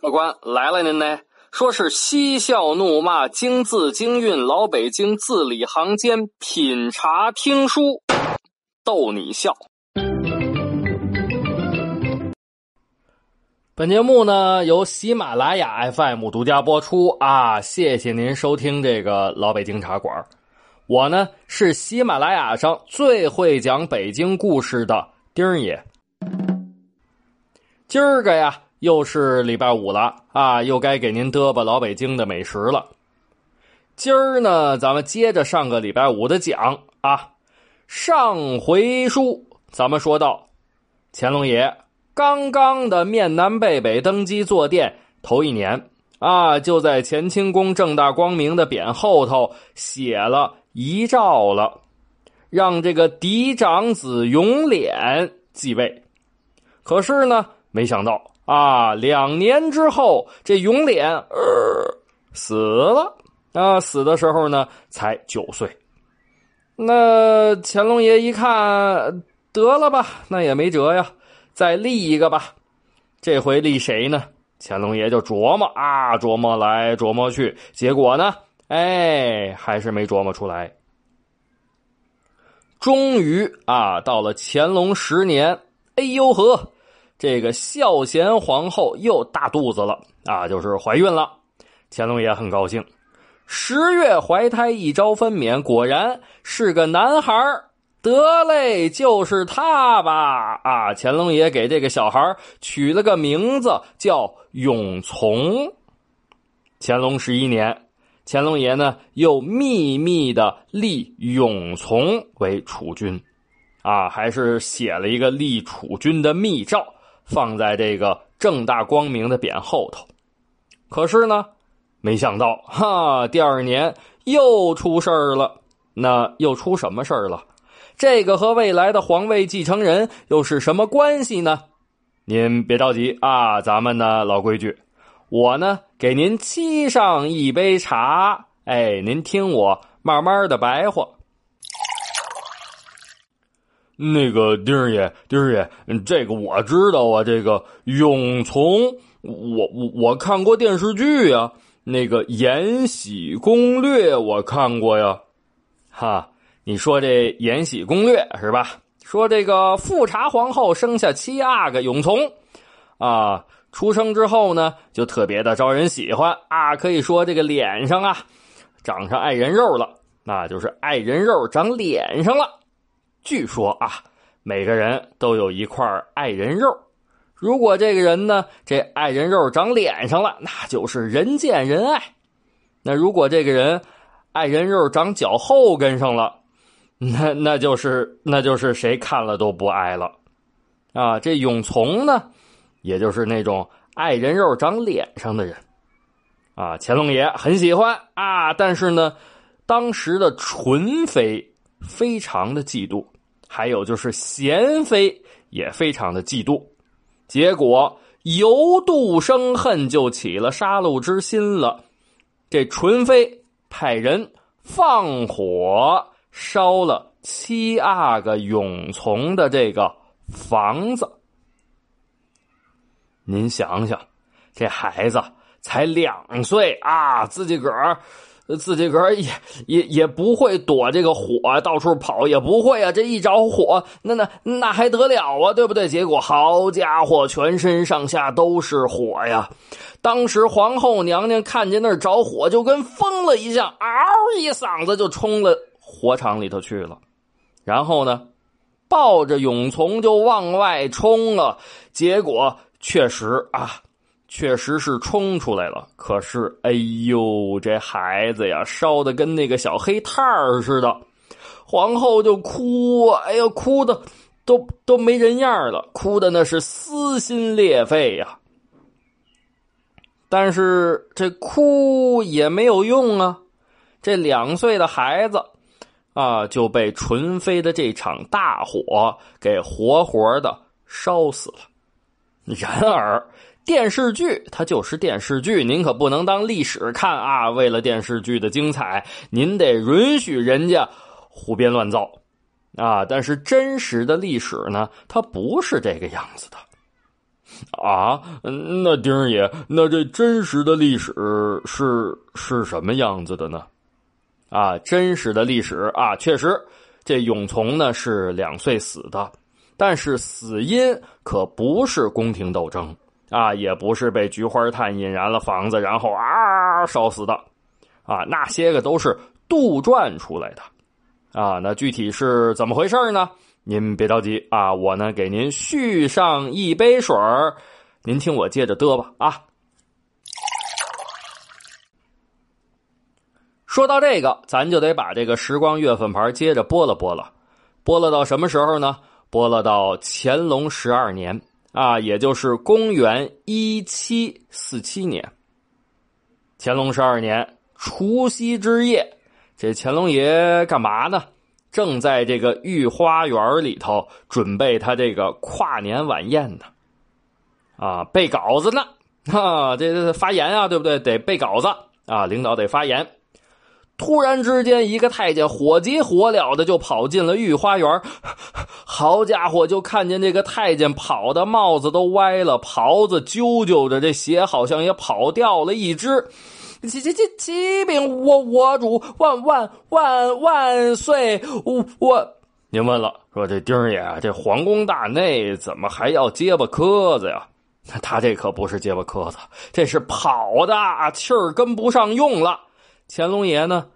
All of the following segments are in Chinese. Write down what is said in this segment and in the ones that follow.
客官来了，您呢？说是嬉笑怒骂，京字京韵，老北京字里行间，品茶听书，逗你笑。本节目呢由喜马拉雅 FM 独家播出啊！谢谢您收听这个老北京茶馆。我呢是喜马拉雅上最会讲北京故事的丁爷。今儿个呀。又是礼拜五了啊，又该给您嘚吧老北京的美食了。今儿呢，咱们接着上个礼拜五的讲啊。上回书咱们说到，乾隆爷刚刚的面南背北登基坐殿头一年啊，就在乾清宫正大光明的匾后头写了遗诏了，让这个嫡长子永琏继位。可是呢，没想到。啊，两年之后，这永琏呃死了啊！死的时候呢，才九岁。那乾隆爷一看，得了吧，那也没辙呀，再立一个吧。这回立谁呢？乾隆爷就琢磨啊，琢磨来琢磨去，结果呢，哎，还是没琢磨出来。终于啊，到了乾隆十年，哎呦呵！这个孝贤皇后又大肚子了啊，就是怀孕了。乾隆爷很高兴，十月怀胎一朝分娩，果然是个男孩得嘞，就是他吧？啊，乾隆爷给这个小孩取了个名字叫永从。乾隆十一年，乾隆爷呢又秘密的立永从为储君，啊，还是写了一个立储君的密诏。放在这个正大光明的匾后头，可是呢，没想到哈，第二年又出事儿了。那又出什么事儿了？这个和未来的皇位继承人又是什么关系呢？您别着急啊，咱们呢老规矩，我呢给您沏上一杯茶，哎，您听我慢慢的白话。那个丁儿爷，丁儿爷，这个我知道啊。这个永从，我我我看过电视剧呀。那个《延禧攻略》我看过呀。哈，你说这《延禧攻略》是吧？说这个富察皇后生下七阿哥永从，啊，出生之后呢，就特别的招人喜欢啊。可以说这个脸上啊，长上爱人肉了，那就是爱人肉长脸上了。据说啊，每个人都有一块爱人肉。如果这个人呢，这爱人肉长脸上了，那就是人见人爱；那如果这个人爱人肉长脚后跟上了，那那就是那就是谁看了都不爱了。啊，这永从呢，也就是那种爱人肉长脸上的人。啊，乾隆爷很喜欢啊，但是呢，当时的纯妃非常的嫉妒。还有就是贤妃也非常的嫉妒，结果由妒生恨，就起了杀戮之心了。这纯妃派人放火烧了七阿哥永从的这个房子。您想想，这孩子才两岁啊，自己个儿。自己个儿也也也不会躲这个火，到处跑也不会啊！这一着火，那那那还得了啊？对不对？结果好家伙，全身上下都是火呀！当时皇后娘娘看见那儿着火，就跟疯了一样，嗷一嗓子就冲了火场里头去了。然后呢，抱着永从就往外冲了。结果确实啊。确实是冲出来了，可是，哎呦，这孩子呀，烧的跟那个小黑炭儿似的，皇后就哭，哎呀，哭的都都没人样了，哭的那是撕心裂肺呀。但是这哭也没有用啊，这两岁的孩子啊就被纯妃的这场大火给活活的烧死了。然而。电视剧它就是电视剧，您可不能当历史看啊！为了电视剧的精彩，您得允许人家胡编乱造啊！但是真实的历史呢，它不是这个样子的啊！那丁儿爷，那这真实的历史是是什么样子的呢？啊，真实的历史啊，确实，这永从呢是两岁死的，但是死因可不是宫廷斗争。啊，也不是被菊花炭引燃了房子，然后啊烧死的，啊，那些个都是杜撰出来的，啊，那具体是怎么回事呢？您别着急啊，我呢给您续上一杯水您听我接着嘚吧啊。说到这个，咱就得把这个时光月份牌接着拨了拨了，拨了到什么时候呢？拨了到乾隆十二年。啊，也就是公元一七四七年，乾隆十二年除夕之夜，这乾隆爷干嘛呢？正在这个御花园里头准备他这个跨年晚宴呢。啊，背稿子呢，啊，这这发言啊，对不对？得背稿子啊，领导得发言。突然之间，一个太监火急火燎的就跑进了御花园。好家伙，就看见这个太监跑的帽子都歪了，袍子揪揪着，这鞋好像也跑掉了一只。启启启启禀我我主，万万万万岁！我我，您问了，说这丁爷这皇宫大内怎么还要结巴磕子呀？他这可不是结巴磕子，这是跑的，气儿跟不上用了。乾隆爷呢，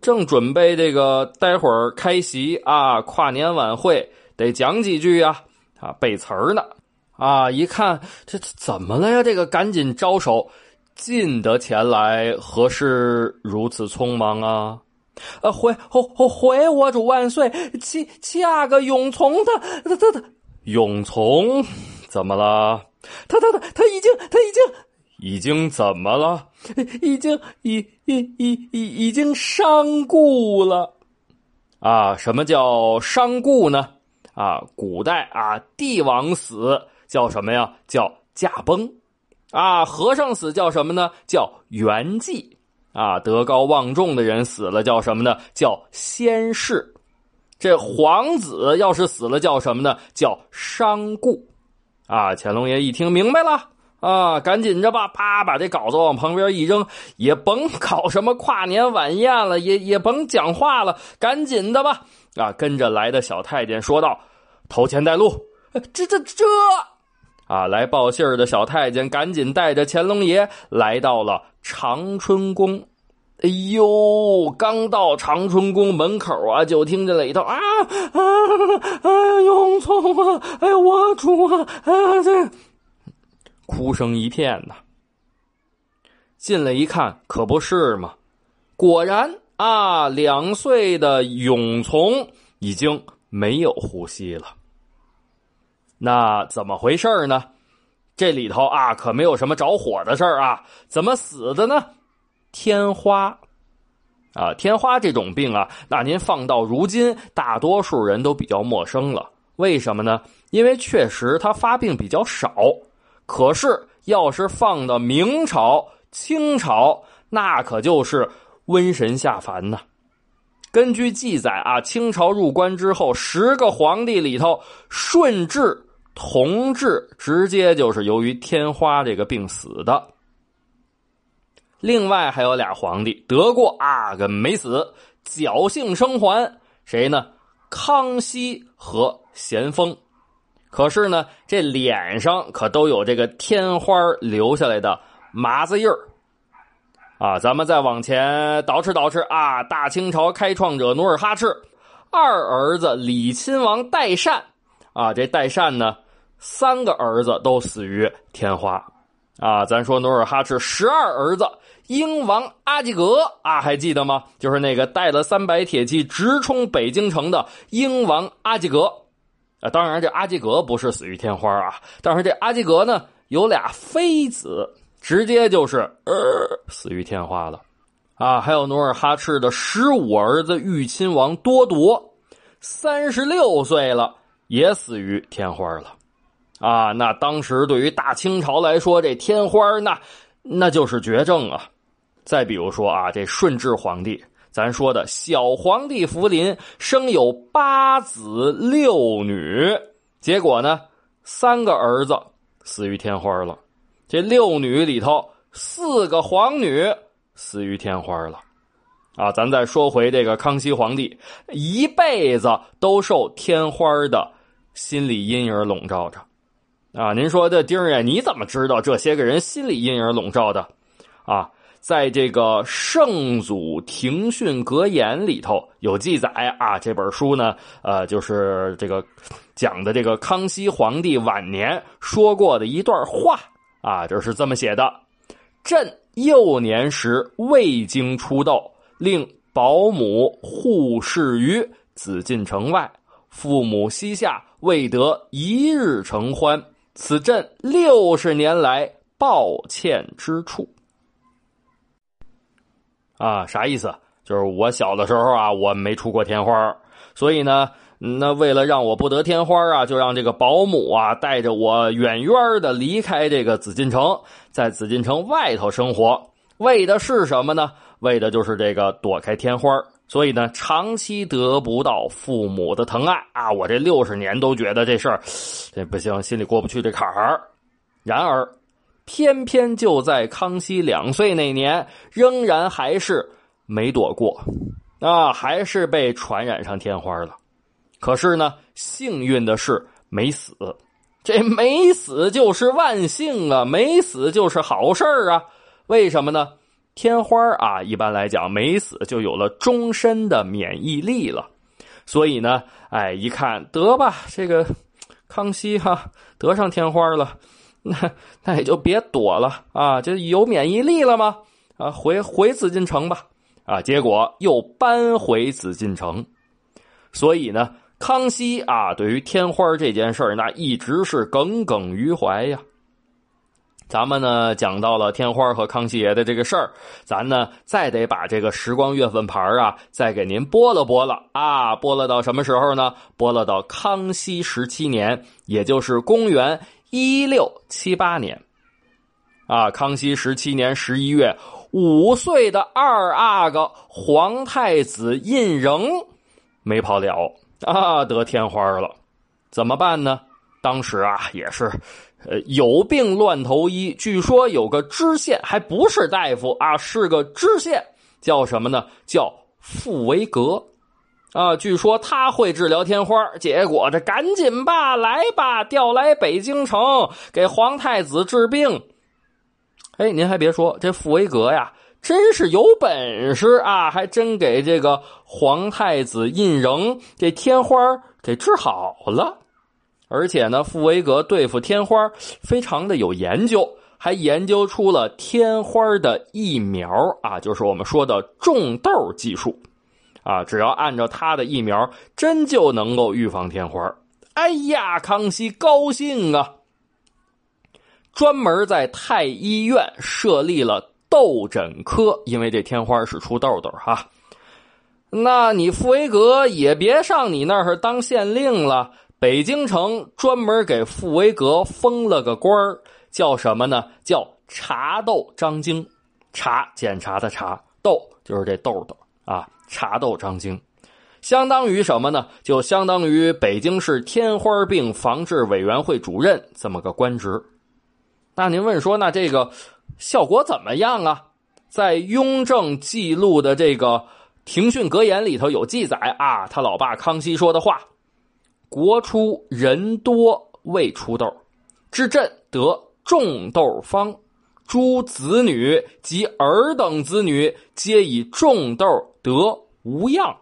正准备这个待会儿开席啊，跨年晚会得讲几句呀，啊，背词儿呢，啊，一看这怎么了呀？这个赶紧招手，进得前来，何事如此匆忙啊？呃，回回回我主万岁，恰恰个永从他他他他永从怎么了？他他他他已经他已经。已经怎么了？已经已已已已已经伤故了，啊？什么叫伤故呢？啊，古代啊，帝王死叫什么呀？叫驾崩，啊，和尚死叫什么呢？叫圆寂，啊，德高望重的人死了叫什么呢？叫仙逝。这皇子要是死了叫什么呢？叫伤故，啊，乾隆爷一听明白了。啊，赶紧着吧！啪，把这稿子往旁边一扔，也甭搞什么跨年晚宴了，也也甭讲话了，赶紧的吧！啊，跟着来的小太监说道：“头前带路。”这这这！啊，来报信的小太监赶紧带着乾隆爷来到了长春宫。哎呦，刚到长春宫门口啊，就听见里头啊啊！哎呀，永聪啊！哎，我主啊！啊，这。哭声一片呐！进来一看，可不是嘛！果然啊，两岁的永从已经没有呼吸了。那怎么回事呢？这里头啊，可没有什么着火的事儿啊！怎么死的呢？天花啊，天花这种病啊，那您放到如今，大多数人都比较陌生了。为什么呢？因为确实它发病比较少。可是，要是放到明朝、清朝，那可就是瘟神下凡呐。根据记载啊，清朝入关之后，十个皇帝里头，顺治、同治直接就是由于天花这个病死的。另外还有俩皇帝得过啊，跟没死，侥幸生还。谁呢？康熙和咸丰。可是呢，这脸上可都有这个天花留下来的麻子印儿啊！咱们再往前倒饬倒饬啊！大清朝开创者努尔哈赤，二儿子李亲王代善啊，这代善呢，三个儿子都死于天花啊！咱说努尔哈赤十二儿子，英王阿济格啊，还记得吗？就是那个带了三百铁骑直冲北京城的英王阿济格。啊，当然，这阿济格不是死于天花啊，但是这阿济格呢有俩妃子，直接就是呃死于天花了，啊，还有努尔哈赤的十五儿子裕亲王多铎，三十六岁了也死于天花了，啊，那当时对于大清朝来说，这天花那那就是绝症啊。再比如说啊，这顺治皇帝，咱说的小皇帝福临生有八子六女，结果呢，三个儿子死于天花了，这六女里头四个皇女死于天花了。啊，咱再说回这个康熙皇帝，一辈子都受天花的心理阴影笼罩着。啊，您说这丁爷，你怎么知道这些个人心理阴影笼罩的？啊，在这个《圣祖庭训格言》里头有记载啊。这本书呢，呃，就是这个讲的这个康熙皇帝晚年说过的一段话啊，就是这么写的：朕幼年时未经出斗，令保姆护侍于紫禁城外，父母膝下未得一日承欢。此朕六十年来抱歉之处，啊，啥意思？就是我小的时候啊，我没出过天花，所以呢，那为了让我不得天花啊，就让这个保姆啊带着我远远的离开这个紫禁城，在紫禁城外头生活，为的是什么呢？为的就是这个躲开天花。所以呢，长期得不到父母的疼爱啊！我这六十年都觉得这事儿，这不行，心里过不去这坎儿。然而，偏偏就在康熙两岁那年，仍然还是没躲过，啊，还是被传染上天花了。可是呢，幸运的是没死，这没死就是万幸啊，没死就是好事啊。为什么呢？天花啊，一般来讲没死就有了终身的免疫力了，所以呢，哎，一看得吧，这个康熙哈得上天花了，那 那也就别躲了啊，就有免疫力了吗？啊，回回紫禁城吧，啊，结果又搬回紫禁城，所以呢，康熙啊，对于天花这件事那一直是耿耿于怀呀。咱们呢讲到了天花和康熙爷的这个事儿，咱呢再得把这个时光月份牌啊再给您拨了拨了啊，拨了到什么时候呢？拨了到康熙十七年，也就是公元一六七八年。啊，康熙十七年十一月，五岁的二阿哥皇太子胤禛没跑了啊，得天花了，怎么办呢？当时啊也是。呃，有病乱投医。据说有个知县，还不是大夫啊，是个知县，叫什么呢？叫傅维格，啊，据说他会治疗天花。结果这赶紧吧，来吧，调来北京城给皇太子治病。哎，您还别说，这傅维格呀，真是有本事啊，还真给这个皇太子胤禛这天花给治好了。而且呢，傅维格对付天花非常的有研究，还研究出了天花的疫苗啊，就是我们说的种痘技术啊。只要按照他的疫苗，真就能够预防天花。哎呀，康熙高兴啊！专门在太医院设立了痘诊科，因为这天花是出痘痘哈。那你傅维格也别上你那儿当县令了。北京城专门给傅维格封了个官叫什么呢？叫查痘张京。查检查的查，痘就是这痘痘啊。查痘张京，相当于什么呢？就相当于北京市天花病防治委员会主任这么个官职。那您问说，那这个效果怎么样啊？在雍正记录的这个《庭训格言》里头有记载啊，他老爸康熙说的话。国出人多未出痘，至朕得种痘方，诸子女及尔等子女皆以种痘得无恙。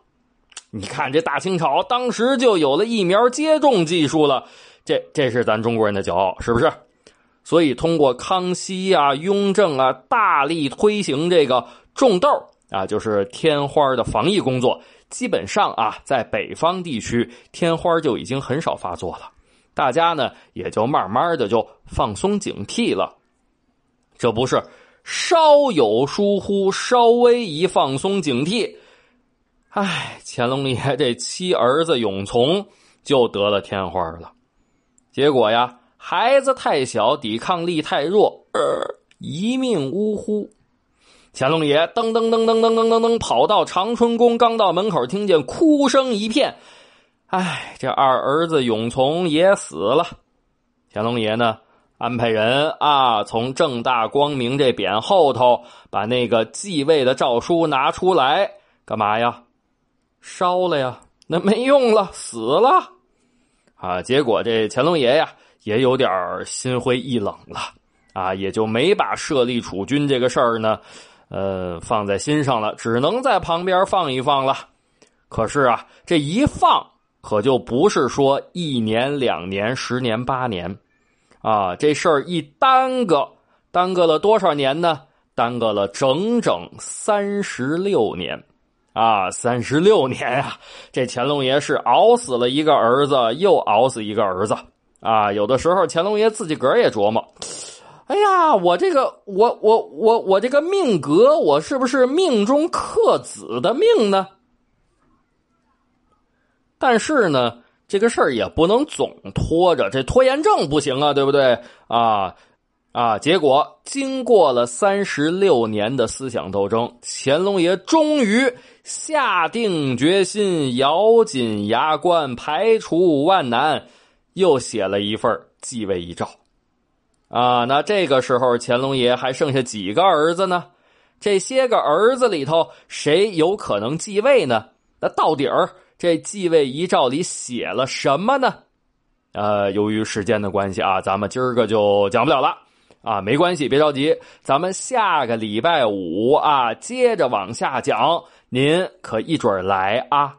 你看这大清朝当时就有了疫苗接种技术了，这这是咱中国人的骄傲，是不是？所以通过康熙啊、雍正啊大力推行这个种痘啊，就是天花的防疫工作。基本上啊，在北方地区，天花就已经很少发作了，大家呢也就慢慢的就放松警惕了。这不是稍有疏忽，稍微一放松警惕，哎，乾隆爷这七儿子永从就得了天花了。结果呀，孩子太小，抵抗力太弱，呃一命呜呼。乾隆爷噔噔噔噔噔噔噔噔跑到长春宫，刚到门口，听见哭声一片。哎，这二儿子永从也死了。乾隆爷呢，安排人啊，从正大光明这匾后头把那个继位的诏书拿出来，干嘛呀？烧了呀？那没用了，死了。啊，结果这乾隆爷呀，也有点心灰意冷了啊，也就没把设立储君这个事儿呢。呃，放在心上了，只能在旁边放一放了。可是啊，这一放可就不是说一年、两年、十年、八年，啊，这事儿一耽搁，耽搁了多少年呢？耽搁了整整三十六年，啊，三十六年呀！这乾隆爷是熬死了一个儿子，又熬死一个儿子，啊，有的时候乾隆爷自己个儿也琢磨。哎呀，我这个，我我我我这个命格，我是不是命中克子的命呢？但是呢，这个事儿也不能总拖着，这拖延症不行啊，对不对？啊啊！结果经过了三十六年的思想斗争，乾隆爷终于下定决心，咬紧牙关，排除万难，又写了一份继位遗诏。啊，那这个时候乾隆爷还剩下几个儿子呢？这些个儿子里头，谁有可能继位呢？那到底儿这继位遗诏里写了什么呢？呃，由于时间的关系啊，咱们今儿个就讲不了了。啊，没关系，别着急，咱们下个礼拜五啊，接着往下讲，您可一准来啊。